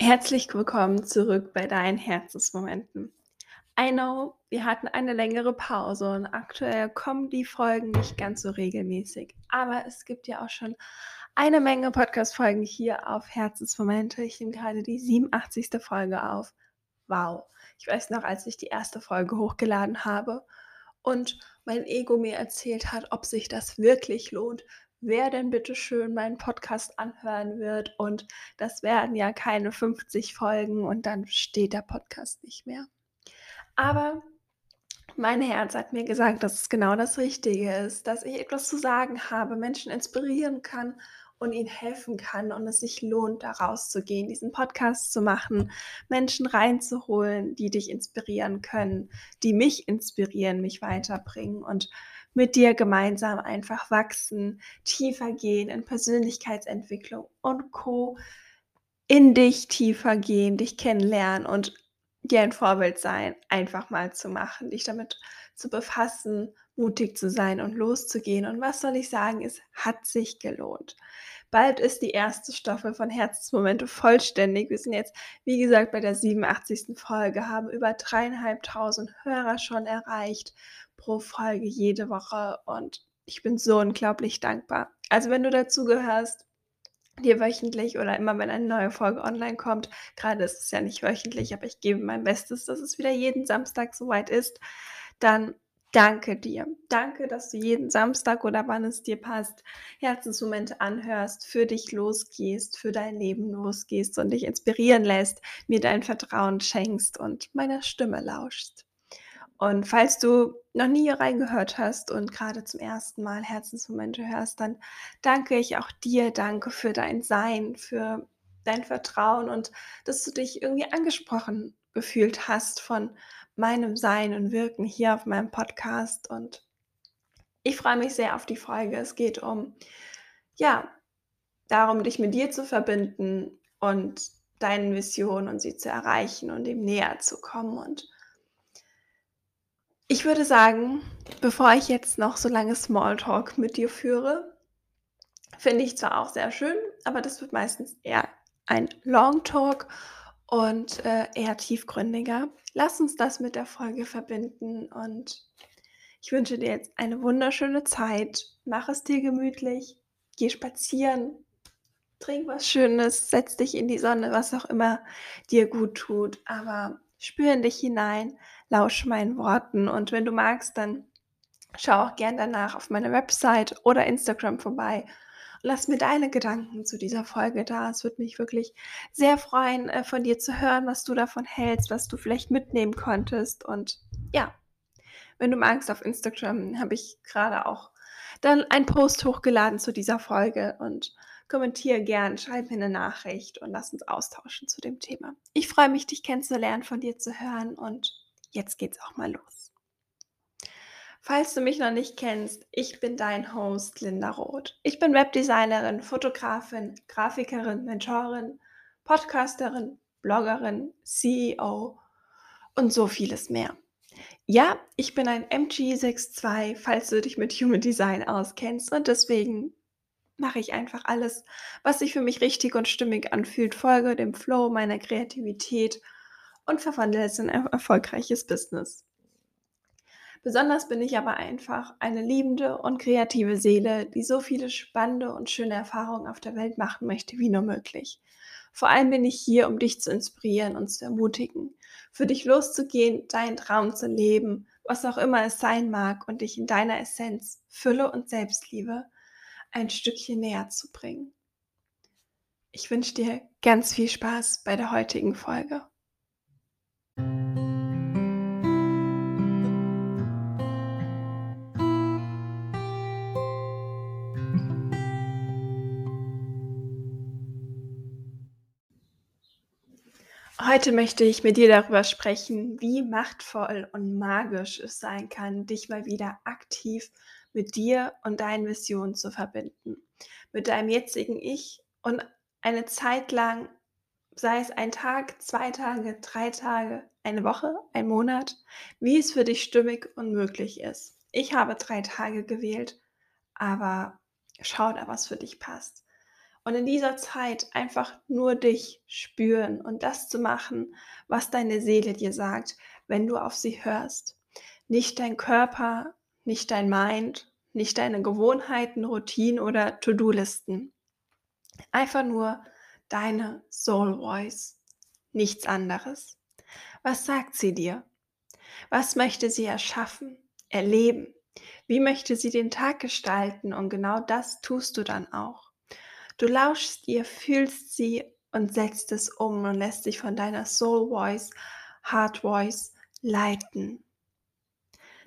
Herzlich willkommen zurück bei deinen Herzensmomenten. I know, wir hatten eine längere Pause und aktuell kommen die Folgen nicht ganz so regelmäßig. Aber es gibt ja auch schon eine Menge Podcast-Folgen hier auf Herzensmomente. Ich nehme gerade die 87. Folge auf. Wow. Ich weiß noch, als ich die erste Folge hochgeladen habe und mein Ego mir erzählt hat, ob sich das wirklich lohnt, wer denn bitte schön meinen Podcast anhören wird. Und das werden ja keine 50 Folgen und dann steht der Podcast nicht mehr. Aber mein Herz hat mir gesagt, dass es genau das Richtige ist, dass ich etwas zu sagen habe, Menschen inspirieren kann und ihnen helfen kann und es sich lohnt, da rauszugehen, diesen Podcast zu machen, Menschen reinzuholen, die dich inspirieren können, die mich inspirieren, mich weiterbringen und mit dir gemeinsam einfach wachsen, tiefer gehen in Persönlichkeitsentwicklung und Co. In dich tiefer gehen, dich kennenlernen und dir ein Vorbild sein, einfach mal zu machen, dich damit zu befassen, mutig zu sein und loszugehen. Und was soll ich sagen, es hat sich gelohnt. Bald ist die erste Staffel von Herzensmomente vollständig. Wir sind jetzt, wie gesagt, bei der 87. Folge, haben über dreieinhalbtausend Hörer schon erreicht pro Folge jede Woche und ich bin so unglaublich dankbar. Also wenn du dazu gehörst, dir wöchentlich oder immer wenn eine neue Folge online kommt, gerade ist es ja nicht wöchentlich, aber ich gebe mein Bestes, dass es wieder jeden Samstag soweit ist, dann danke dir. Danke, dass du jeden Samstag oder wann es dir passt, Herzensmomente anhörst, für dich losgehst, für dein Leben losgehst und dich inspirieren lässt, mir dein Vertrauen schenkst und meiner Stimme lauschst. Und falls du noch nie hier reingehört hast und gerade zum ersten Mal Herzensmomente hörst, dann danke ich auch dir, danke für dein Sein, für dein Vertrauen und dass du dich irgendwie angesprochen gefühlt hast von meinem Sein und Wirken hier auf meinem Podcast. Und ich freue mich sehr auf die Folge. Es geht um, ja, darum, dich mit dir zu verbinden und deinen Visionen und sie zu erreichen und dem näher zu kommen und ich würde sagen, bevor ich jetzt noch so lange Smalltalk mit dir führe, finde ich zwar auch sehr schön, aber das wird meistens eher ein Long Talk und äh, eher tiefgründiger. Lass uns das mit der Folge verbinden und ich wünsche dir jetzt eine wunderschöne Zeit. Mach es dir gemütlich, geh spazieren, trink was Schönes, setz dich in die Sonne, was auch immer dir gut tut, aber spür in dich hinein, lausch meinen Worten und wenn du magst, dann schau auch gern danach auf meiner Website oder Instagram vorbei. Lass mir deine Gedanken zu dieser Folge da. Es würde mich wirklich sehr freuen, äh, von dir zu hören, was du davon hältst, was du vielleicht mitnehmen konntest. Und ja, wenn du magst, auf Instagram habe ich gerade auch dann einen Post hochgeladen zu dieser Folge und kommentiere gern, schreib mir eine Nachricht und lass uns austauschen zu dem Thema. Ich freue mich, dich kennenzulernen, von dir zu hören und jetzt geht's auch mal los. Falls du mich noch nicht kennst, ich bin dein Host Linda Roth. Ich bin Webdesignerin, Fotografin, Grafikerin, Mentorin, Podcasterin, Bloggerin, CEO und so vieles mehr. Ja, ich bin ein MG62, falls du dich mit Human Design auskennst und deswegen mache ich einfach alles, was sich für mich richtig und stimmig anfühlt, folge dem Flow meiner Kreativität und verwandle es in ein erfolgreiches Business. Besonders bin ich aber einfach eine liebende und kreative Seele, die so viele spannende und schöne Erfahrungen auf der Welt machen möchte wie nur möglich. Vor allem bin ich hier, um dich zu inspirieren und zu ermutigen, für dich loszugehen, deinen Traum zu leben, was auch immer es sein mag, und dich in deiner Essenz, Fülle und Selbstliebe ein Stückchen näher zu bringen. Ich wünsche dir ganz viel Spaß bei der heutigen Folge. Heute möchte ich mit dir darüber sprechen, wie machtvoll und magisch es sein kann, dich mal wieder aktiv mit dir und deinen Visionen zu verbinden. Mit deinem jetzigen Ich und eine Zeit lang, sei es ein Tag, zwei Tage, drei Tage, eine Woche, ein Monat, wie es für dich stimmig und möglich ist. Ich habe drei Tage gewählt, aber schau da, was für dich passt. Und in dieser Zeit einfach nur dich spüren und das zu machen, was deine Seele dir sagt, wenn du auf sie hörst. Nicht dein Körper, nicht dein Mind, nicht deine Gewohnheiten, Routinen oder To-Do-Listen. Einfach nur deine Soul Voice, nichts anderes. Was sagt sie dir? Was möchte sie erschaffen, erleben? Wie möchte sie den Tag gestalten? Und genau das tust du dann auch. Du lauschst ihr, fühlst sie und setzt es um und lässt dich von deiner Soul Voice, Heart Voice leiten.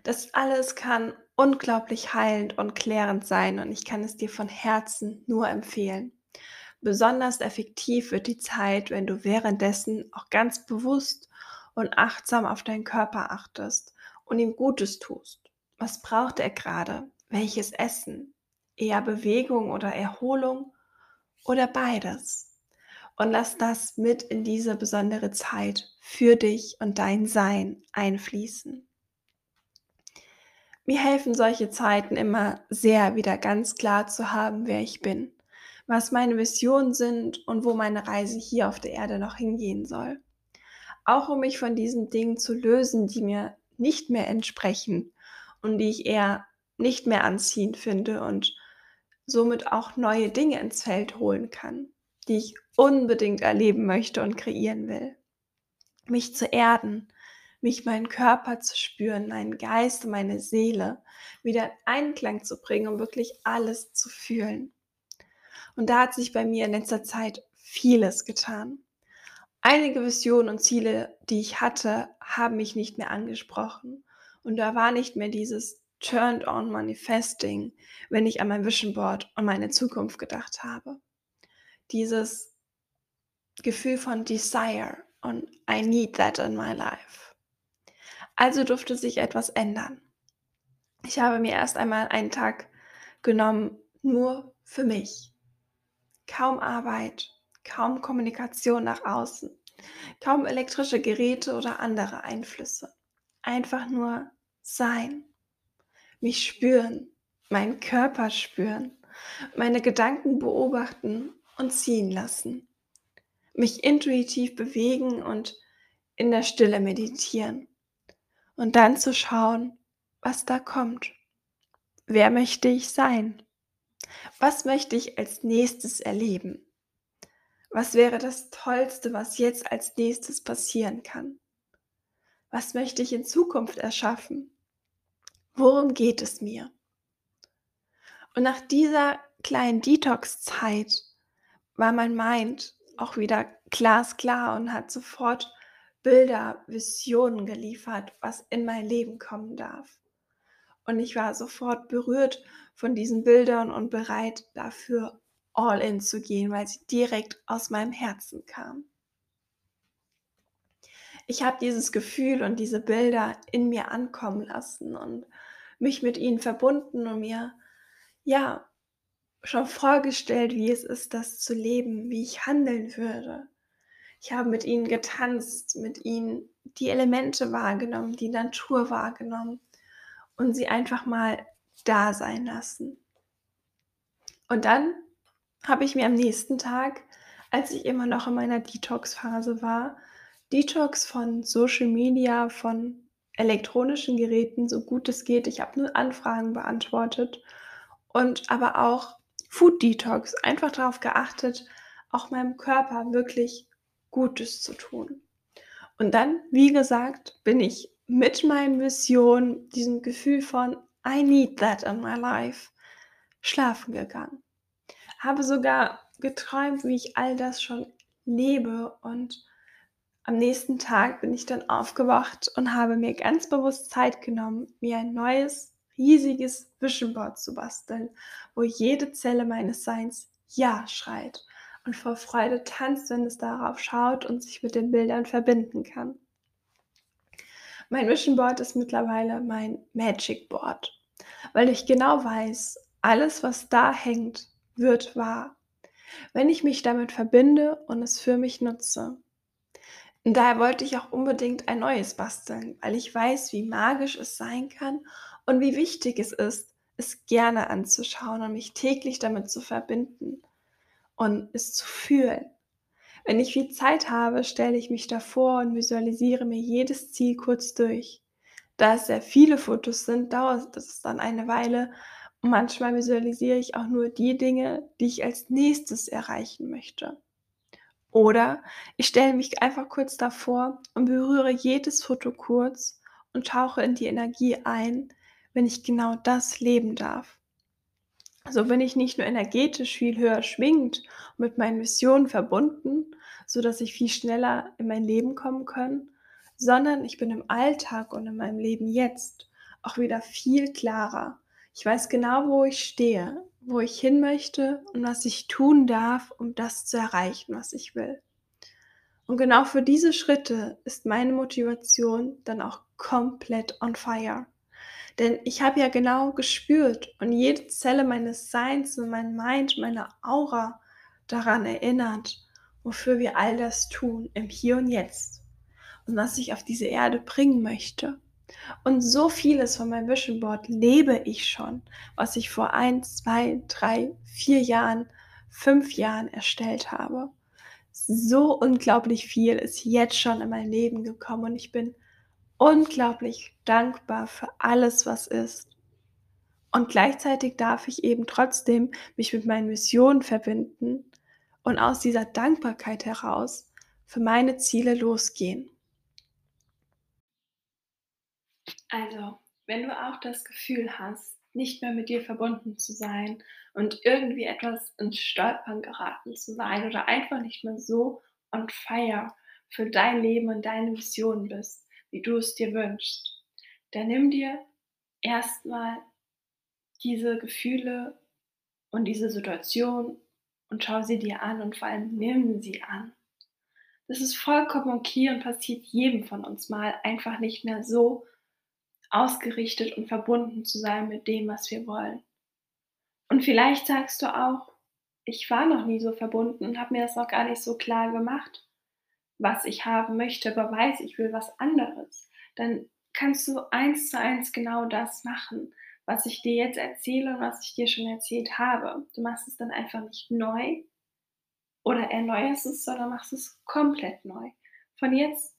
Das alles kann unglaublich heilend und klärend sein und ich kann es dir von Herzen nur empfehlen. Besonders effektiv wird die Zeit, wenn du währenddessen auch ganz bewusst und achtsam auf deinen Körper achtest und ihm Gutes tust. Was braucht er gerade? Welches Essen? Eher Bewegung oder Erholung oder beides? Und lass das mit in diese besondere Zeit für dich und dein Sein einfließen. Mir helfen solche Zeiten immer sehr, wieder ganz klar zu haben, wer ich bin, was meine Visionen sind und wo meine Reise hier auf der Erde noch hingehen soll. Auch um mich von diesen Dingen zu lösen, die mir nicht mehr entsprechen und die ich eher nicht mehr anziehend finde und somit auch neue Dinge ins Feld holen kann, die ich unbedingt erleben möchte und kreieren will. Mich zu erden, mich meinen Körper zu spüren, meinen Geist meine Seele wieder in Einklang zu bringen, um wirklich alles zu fühlen. Und da hat sich bei mir in letzter Zeit vieles getan. Einige Visionen und Ziele, die ich hatte, haben mich nicht mehr angesprochen. Und da war nicht mehr dieses Turned on Manifesting, wenn ich an mein Vision Board und meine Zukunft gedacht habe. Dieses Gefühl von Desire und I need that in my life. Also durfte sich etwas ändern. Ich habe mir erst einmal einen Tag genommen, nur für mich. Kaum Arbeit, kaum Kommunikation nach außen, kaum elektrische Geräte oder andere Einflüsse. Einfach nur sein, mich spüren, meinen Körper spüren, meine Gedanken beobachten und ziehen lassen, mich intuitiv bewegen und in der Stille meditieren und dann zu schauen, was da kommt. Wer möchte ich sein? Was möchte ich als nächstes erleben? Was wäre das Tollste, was jetzt als nächstes passieren kann? Was möchte ich in Zukunft erschaffen? Worum geht es mir? Und nach dieser kleinen Detox-Zeit war mein Mind auch wieder glasklar und hat sofort Bilder, Visionen geliefert, was in mein Leben kommen darf. Und ich war sofort berührt von diesen Bildern und bereit dafür all in zu gehen, weil sie direkt aus meinem Herzen kamen. Ich habe dieses Gefühl und diese Bilder in mir ankommen lassen und mich mit ihnen verbunden und mir ja schon vorgestellt, wie es ist, das zu leben, wie ich handeln würde, ich habe mit ihnen getanzt, mit ihnen die Elemente wahrgenommen, die Natur wahrgenommen und sie einfach mal da sein lassen. Und dann habe ich mir am nächsten Tag, als ich immer noch in meiner Detox-Phase war, Detox von Social Media, von elektronischen Geräten, so gut es geht. Ich habe nur Anfragen beantwortet und aber auch Food Detox, einfach darauf geachtet, auch meinem Körper wirklich Gutes zu tun. Und dann, wie gesagt, bin ich mit meinen Visionen, diesem Gefühl von I need that in my life, schlafen gegangen. Habe sogar geträumt, wie ich all das schon lebe und am nächsten Tag bin ich dann aufgewacht und habe mir ganz bewusst Zeit genommen, mir ein neues, riesiges Vision Board zu basteln, wo jede Zelle meines Seins Ja schreit und vor Freude tanzt, wenn es darauf schaut und sich mit den Bildern verbinden kann. Mein Vision Board ist mittlerweile mein Magic Board, weil ich genau weiß, alles, was da hängt, wird wahr, wenn ich mich damit verbinde und es für mich nutze. Und daher wollte ich auch unbedingt ein neues basteln, weil ich weiß, wie magisch es sein kann und wie wichtig es ist, es gerne anzuschauen und mich täglich damit zu verbinden und es zu fühlen. Wenn ich viel Zeit habe, stelle ich mich davor und visualisiere mir jedes Ziel kurz durch. Da es sehr viele Fotos sind, dauert es dann eine Weile und manchmal visualisiere ich auch nur die Dinge, die ich als nächstes erreichen möchte. Oder ich stelle mich einfach kurz davor und berühre jedes Foto kurz und tauche in die Energie ein, wenn ich genau das leben darf. So bin ich nicht nur energetisch viel höher schwingend und mit meinen Missionen verbunden, so dass ich viel schneller in mein Leben kommen kann, sondern ich bin im Alltag und in meinem Leben jetzt auch wieder viel klarer. Ich weiß genau, wo ich stehe, wo ich hin möchte und was ich tun darf, um das zu erreichen, was ich will. Und genau für diese Schritte ist meine Motivation dann auch komplett on fire. Denn ich habe ja genau gespürt und jede Zelle meines Seins und mein Mind, meine Aura daran erinnert, wofür wir all das tun im Hier und Jetzt und was ich auf diese Erde bringen möchte. Und so vieles von meinem Vision Board lebe ich schon, was ich vor ein, zwei, drei, vier Jahren, fünf Jahren erstellt habe. So unglaublich viel ist jetzt schon in mein Leben gekommen und ich bin unglaublich dankbar für alles, was ist. Und gleichzeitig darf ich eben trotzdem mich mit meinen Missionen verbinden und aus dieser Dankbarkeit heraus für meine Ziele losgehen. Also, wenn du auch das Gefühl hast, nicht mehr mit dir verbunden zu sein und irgendwie etwas ins Stolpern geraten zu sein oder einfach nicht mehr so on fire für dein Leben und deine Mission bist, wie du es dir wünschst, dann nimm dir erstmal diese Gefühle und diese Situation und schau sie dir an und vor allem nimm sie an. Das ist vollkommen okay und passiert jedem von uns mal, einfach nicht mehr so ausgerichtet und verbunden zu sein mit dem, was wir wollen. Und vielleicht sagst du auch, ich war noch nie so verbunden und habe mir das noch gar nicht so klar gemacht was ich haben möchte, aber weiß, ich will was anderes, dann kannst du eins zu eins genau das machen, was ich dir jetzt erzähle und was ich dir schon erzählt habe. Du machst es dann einfach nicht neu oder erneuerst es, sondern machst es komplett neu. Von jetzt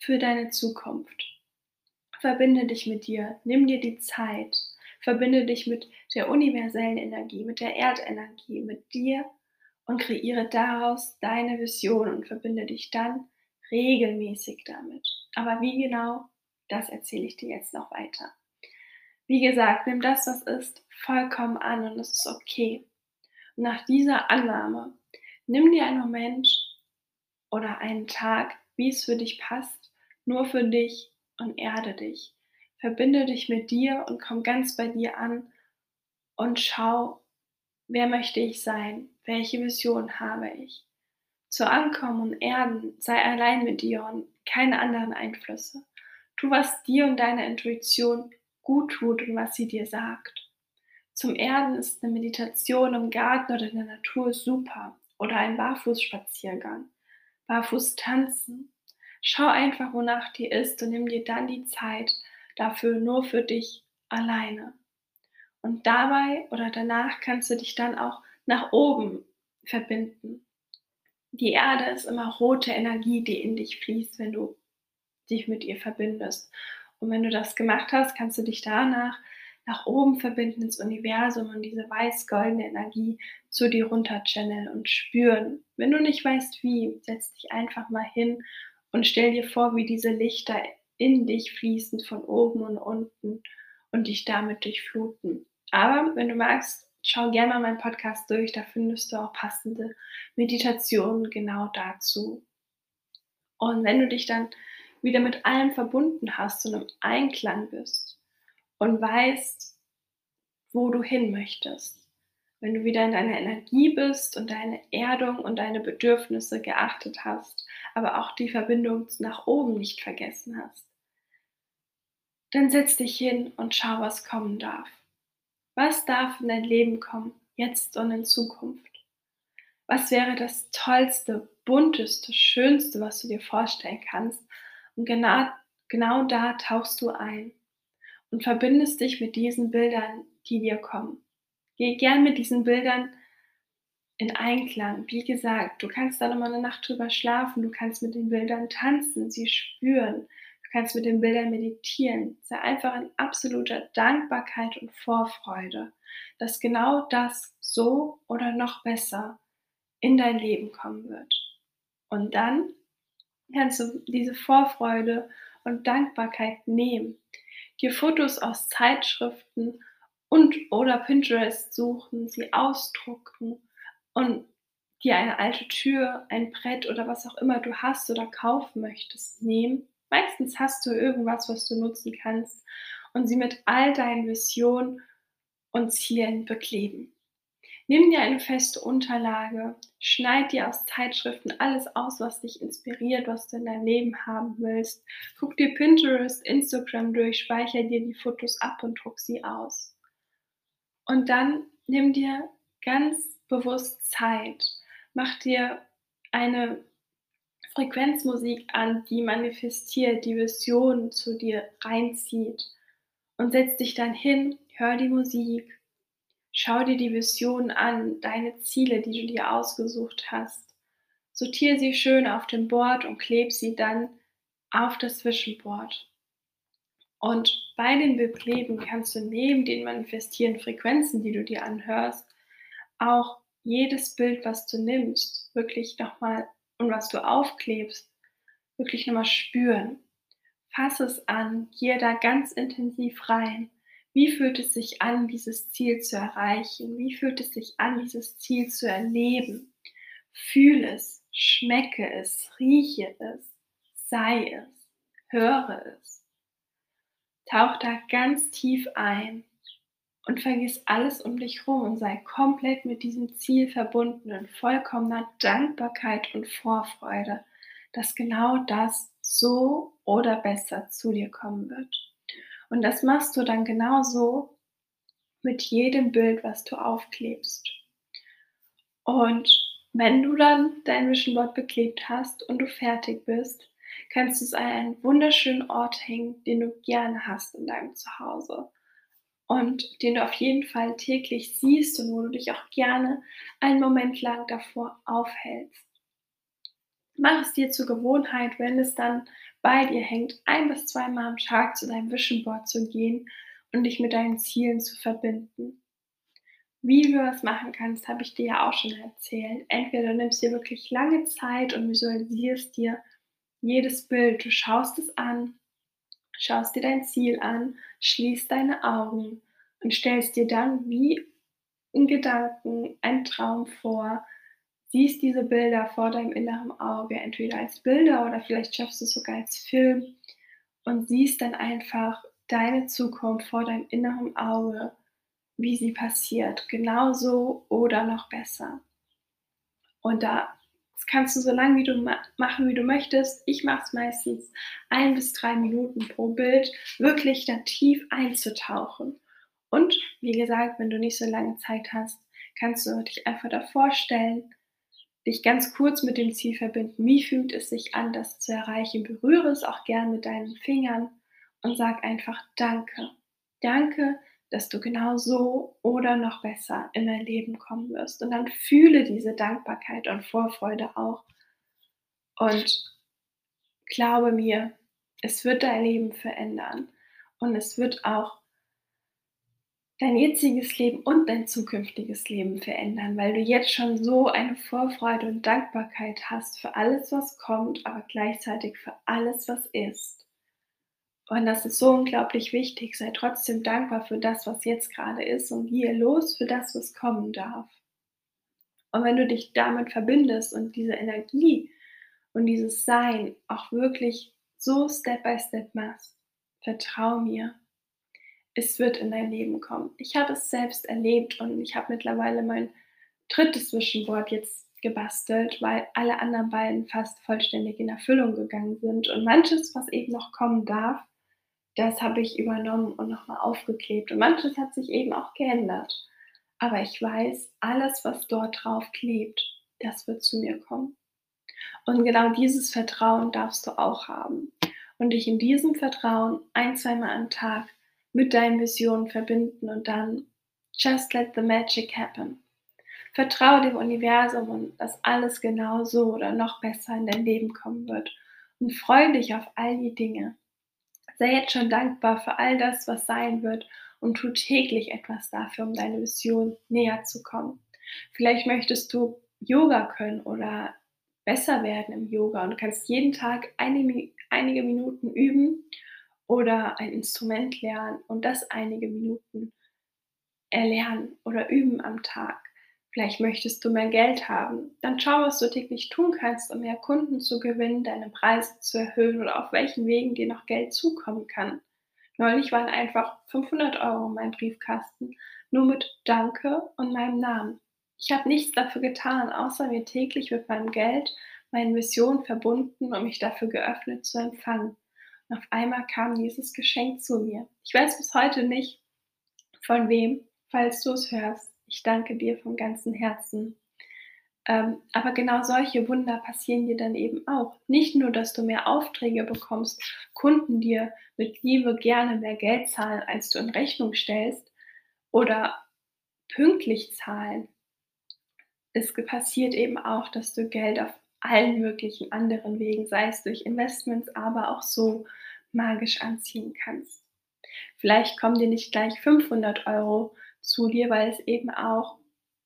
für deine Zukunft. Verbinde dich mit dir, nimm dir die Zeit, verbinde dich mit der universellen Energie, mit der Erdenergie, mit dir und kreiere daraus deine Vision und verbinde dich dann regelmäßig damit. Aber wie genau, das erzähle ich dir jetzt noch weiter. Wie gesagt, nimm das, was ist, vollkommen an und es ist okay. Und nach dieser Annahme, nimm dir einen Moment oder einen Tag, wie es für dich passt, nur für dich und erde dich. Verbinde dich mit dir und komm ganz bei dir an und schau, wer möchte ich sein? Welche Vision habe ich? Zu Ankommen und Erden sei allein mit dir und keine anderen Einflüsse. Tu, was dir und deiner Intuition gut tut und was sie dir sagt. Zum Erden ist eine Meditation im Garten oder in der Natur super oder ein Barfußspaziergang. Barfuß tanzen. Schau einfach, wonach dir ist und nimm dir dann die Zeit dafür nur für dich alleine. Und dabei oder danach kannst du dich dann auch nach oben verbinden. Die Erde ist immer rote Energie, die in dich fließt, wenn du dich mit ihr verbindest. Und wenn du das gemacht hast, kannst du dich danach nach oben verbinden ins Universum und diese weiß-goldene Energie zu dir runter channeln und spüren. Wenn du nicht weißt wie, setz dich einfach mal hin und stell dir vor, wie diese Lichter in dich fließen von oben und unten und dich damit durchfluten. Aber wenn du magst, schau gerne mal meinen Podcast durch, da findest du auch passende Meditationen genau dazu. Und wenn du dich dann wieder mit allem verbunden hast und im Einklang bist und weißt, wo du hin möchtest, wenn du wieder in deiner Energie bist und deine Erdung und deine Bedürfnisse geachtet hast, aber auch die Verbindung nach oben nicht vergessen hast, dann setz dich hin und schau, was kommen darf. Was darf in dein Leben kommen, jetzt und in Zukunft? Was wäre das Tollste, Bunteste, Schönste, was du dir vorstellen kannst? Und genau, genau da tauchst du ein und verbindest dich mit diesen Bildern, die dir kommen. Geh gern mit diesen Bildern in Einklang. Wie gesagt, du kannst da noch mal 'ne Nacht drüber schlafen, du kannst mit den Bildern tanzen, sie spüren. Du kannst mit den Bildern meditieren. Sei einfach in absoluter Dankbarkeit und Vorfreude, dass genau das so oder noch besser in dein Leben kommen wird. Und dann kannst du diese Vorfreude und Dankbarkeit nehmen, dir Fotos aus Zeitschriften und oder Pinterest suchen, sie ausdrucken und dir eine alte Tür, ein Brett oder was auch immer du hast oder kaufen möchtest, nehmen. Meistens hast du irgendwas, was du nutzen kannst und sie mit all deinen Visionen und Zielen bekleben. Nimm dir eine feste Unterlage, schneid dir aus Zeitschriften alles aus, was dich inspiriert, was du in deinem Leben haben willst. Guck dir Pinterest, Instagram durch, speicher dir die Fotos ab und druck sie aus. Und dann nimm dir ganz bewusst Zeit. Mach dir eine Frequenzmusik an, die manifestiert, die Vision zu dir reinzieht. Und setz dich dann hin, hör die Musik, schau dir die Vision an, deine Ziele, die du dir ausgesucht hast. Sortiere sie schön auf dem Board und kleb sie dann auf das Visionboard. Und bei den Bekleben kannst du neben den manifestierenden Frequenzen, die du dir anhörst, auch jedes Bild, was du nimmst, wirklich nochmal und was du aufklebst, wirklich nochmal spüren. Fass es an, geh da ganz intensiv rein. Wie fühlt es sich an, dieses Ziel zu erreichen? Wie fühlt es sich an, dieses Ziel zu erleben? Fühl es, schmecke es, rieche es, sei es, höre es. Tauch da ganz tief ein und vergiss alles um dich rum und sei komplett mit diesem Ziel verbunden in vollkommener Dankbarkeit und Vorfreude, dass genau das so oder besser zu dir kommen wird. Und das machst du dann genauso mit jedem Bild, was du aufklebst. Und wenn du dann dein Vision Board beklebt hast und du fertig bist, kannst du es an einen wunderschönen Ort hängen, den du gerne hast in deinem Zuhause und den du auf jeden Fall täglich siehst und wo du dich auch gerne einen Moment lang davor aufhältst. Mach es dir zur Gewohnheit, wenn es dann bei dir hängt, ein bis zweimal am Tag zu deinem Vision Board zu gehen und dich mit deinen Zielen zu verbinden. Wie du das machen kannst, habe ich dir ja auch schon erzählt. Entweder du nimmst dir wirklich lange Zeit und visualisierst dir jedes Bild. Du schaust es an, schaust dir dein Ziel an, schließt deine Augen und stellst dir dann wie in Gedanken einen Traum vor, siehst diese Bilder vor deinem inneren Auge, entweder als Bilder oder vielleicht schaffst du es sogar als Film und siehst dann einfach deine Zukunft vor deinem inneren Auge, wie sie passiert, genauso oder noch besser. Und da kannst du so lange wie du ma machen, wie du möchtest. Ich mache es meistens ein bis drei Minuten pro Bild, wirklich da tief einzutauchen. Und wie gesagt, wenn du nicht so lange Zeit hast, kannst du dich einfach da vorstellen, dich ganz kurz mit dem Ziel verbinden. Wie fühlt es sich an, das zu erreichen? Berühre es auch gern mit deinen Fingern und sag einfach Danke. Danke, dass du genau so oder noch besser in dein Leben kommen wirst. Und dann fühle diese Dankbarkeit und Vorfreude auch. Und glaube mir, es wird dein Leben verändern. Und es wird auch dein jetziges Leben und dein zukünftiges Leben verändern, weil du jetzt schon so eine Vorfreude und Dankbarkeit hast für alles, was kommt, aber gleichzeitig für alles, was ist. Und das ist so unglaublich wichtig. Sei trotzdem dankbar für das, was jetzt gerade ist und gehe los für das, was kommen darf. Und wenn du dich damit verbindest und diese Energie und dieses Sein auch wirklich so Step by Step machst, vertrau mir, es wird in dein Leben kommen. Ich habe es selbst erlebt und ich habe mittlerweile mein drittes Zwischenwort jetzt gebastelt, weil alle anderen beiden fast vollständig in Erfüllung gegangen sind. Und manches, was eben noch kommen darf, das habe ich übernommen und nochmal aufgeklebt. Und manches hat sich eben auch geändert. Aber ich weiß, alles, was dort drauf klebt, das wird zu mir kommen. Und genau dieses Vertrauen darfst du auch haben. Und dich in diesem Vertrauen ein, zweimal am Tag mit deinen Visionen verbinden und dann just let the magic happen. Vertraue dem Universum und dass alles genau so oder noch besser in dein Leben kommen wird. Und freue dich auf all die Dinge. Sei jetzt schon dankbar für all das, was sein wird und tu täglich etwas dafür, um deine Vision näher zu kommen. Vielleicht möchtest du Yoga können oder besser werden im Yoga und kannst jeden Tag einige, einige Minuten üben oder ein Instrument lernen und das einige Minuten erlernen oder üben am Tag. Vielleicht möchtest du mehr Geld haben. Dann schau, was du täglich tun kannst, um mehr Kunden zu gewinnen, deine Preise zu erhöhen oder auf welchen Wegen dir noch Geld zukommen kann. Neulich waren einfach 500 Euro in meinem Briefkasten, nur mit Danke und meinem Namen. Ich habe nichts dafür getan, außer mir täglich mit meinem Geld, meinen Missionen verbunden und mich dafür geöffnet zu empfangen. Auf einmal kam dieses Geschenk zu mir. Ich weiß bis heute nicht, von wem, falls du es hörst. Ich danke dir von ganzem Herzen. Ähm, aber genau solche Wunder passieren dir dann eben auch. Nicht nur, dass du mehr Aufträge bekommst, Kunden dir mit Liebe gerne mehr Geld zahlen, als du in Rechnung stellst, oder pünktlich zahlen. Es passiert eben auch, dass du Geld auf allen möglichen anderen Wegen, sei es durch Investments, aber auch so magisch anziehen kannst. Vielleicht kommen dir nicht gleich 500 Euro zu dir, weil es eben auch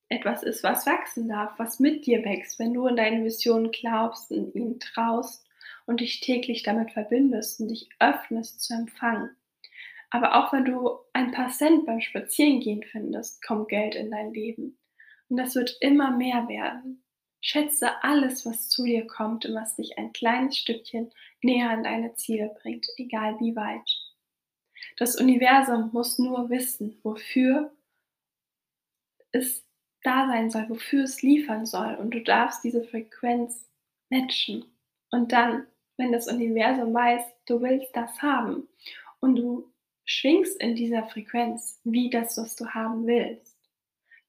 etwas ist, was wachsen darf, was mit dir wächst, wenn du in deine Vision glaubst, in ihn traust und dich täglich damit verbindest und dich öffnest zu empfangen. Aber auch wenn du ein paar Cent beim Spazierengehen findest, kommt Geld in dein Leben. Und das wird immer mehr werden. Schätze alles, was zu dir kommt und was dich ein kleines Stückchen näher an deine Ziele bringt, egal wie weit. Das Universum muss nur wissen, wofür es da sein soll, wofür es liefern soll. Und du darfst diese Frequenz matchen. Und dann, wenn das Universum weiß, du willst das haben und du schwingst in dieser Frequenz wie das, was du haben willst,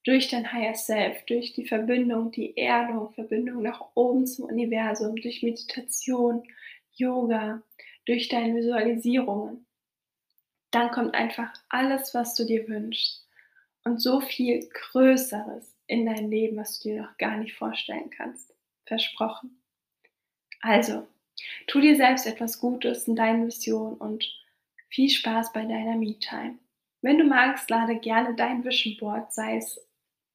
durch dein Higher Self, durch die Verbindung, die Erdung, Verbindung nach oben zum Universum, durch Meditation, Yoga, durch deine Visualisierungen, dann kommt einfach alles, was du dir wünschst und so viel Größeres in dein Leben, was du dir noch gar nicht vorstellen kannst. Versprochen. Also, tu dir selbst etwas Gutes in deinen Visionen und viel Spaß bei deiner Me-Time. Wenn du magst, lade gerne dein Vision Board, sei es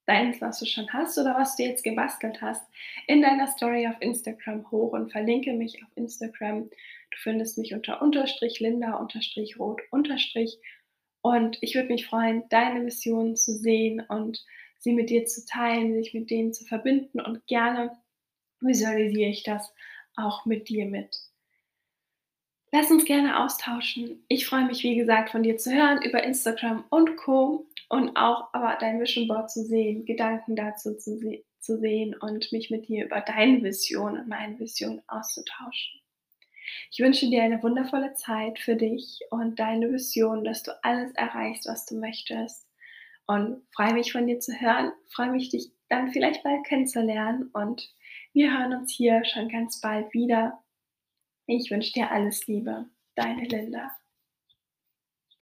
deins, was du schon hast oder was du jetzt gebastelt hast, in deiner Story auf Instagram hoch und verlinke mich auf Instagram. Du findest mich unter unterstrich Linda unterstrich rot unterstrich und ich würde mich freuen, deine Mission zu sehen und sie mit dir zu teilen, sich mit denen zu verbinden und gerne visualisiere ich das auch mit dir mit. Lass uns gerne austauschen. Ich freue mich, wie gesagt, von dir zu hören über Instagram und Co. und auch aber dein Vision Board zu sehen, Gedanken dazu zu, se zu sehen und mich mit dir über deine Vision und meine Vision auszutauschen. Ich wünsche dir eine wundervolle Zeit für dich und deine Vision, dass du alles erreichst, was du möchtest. Und freue mich von dir zu hören, freue mich, dich dann vielleicht bald kennenzulernen. Und wir hören uns hier schon ganz bald wieder. Ich wünsche dir alles Liebe. Deine Linda.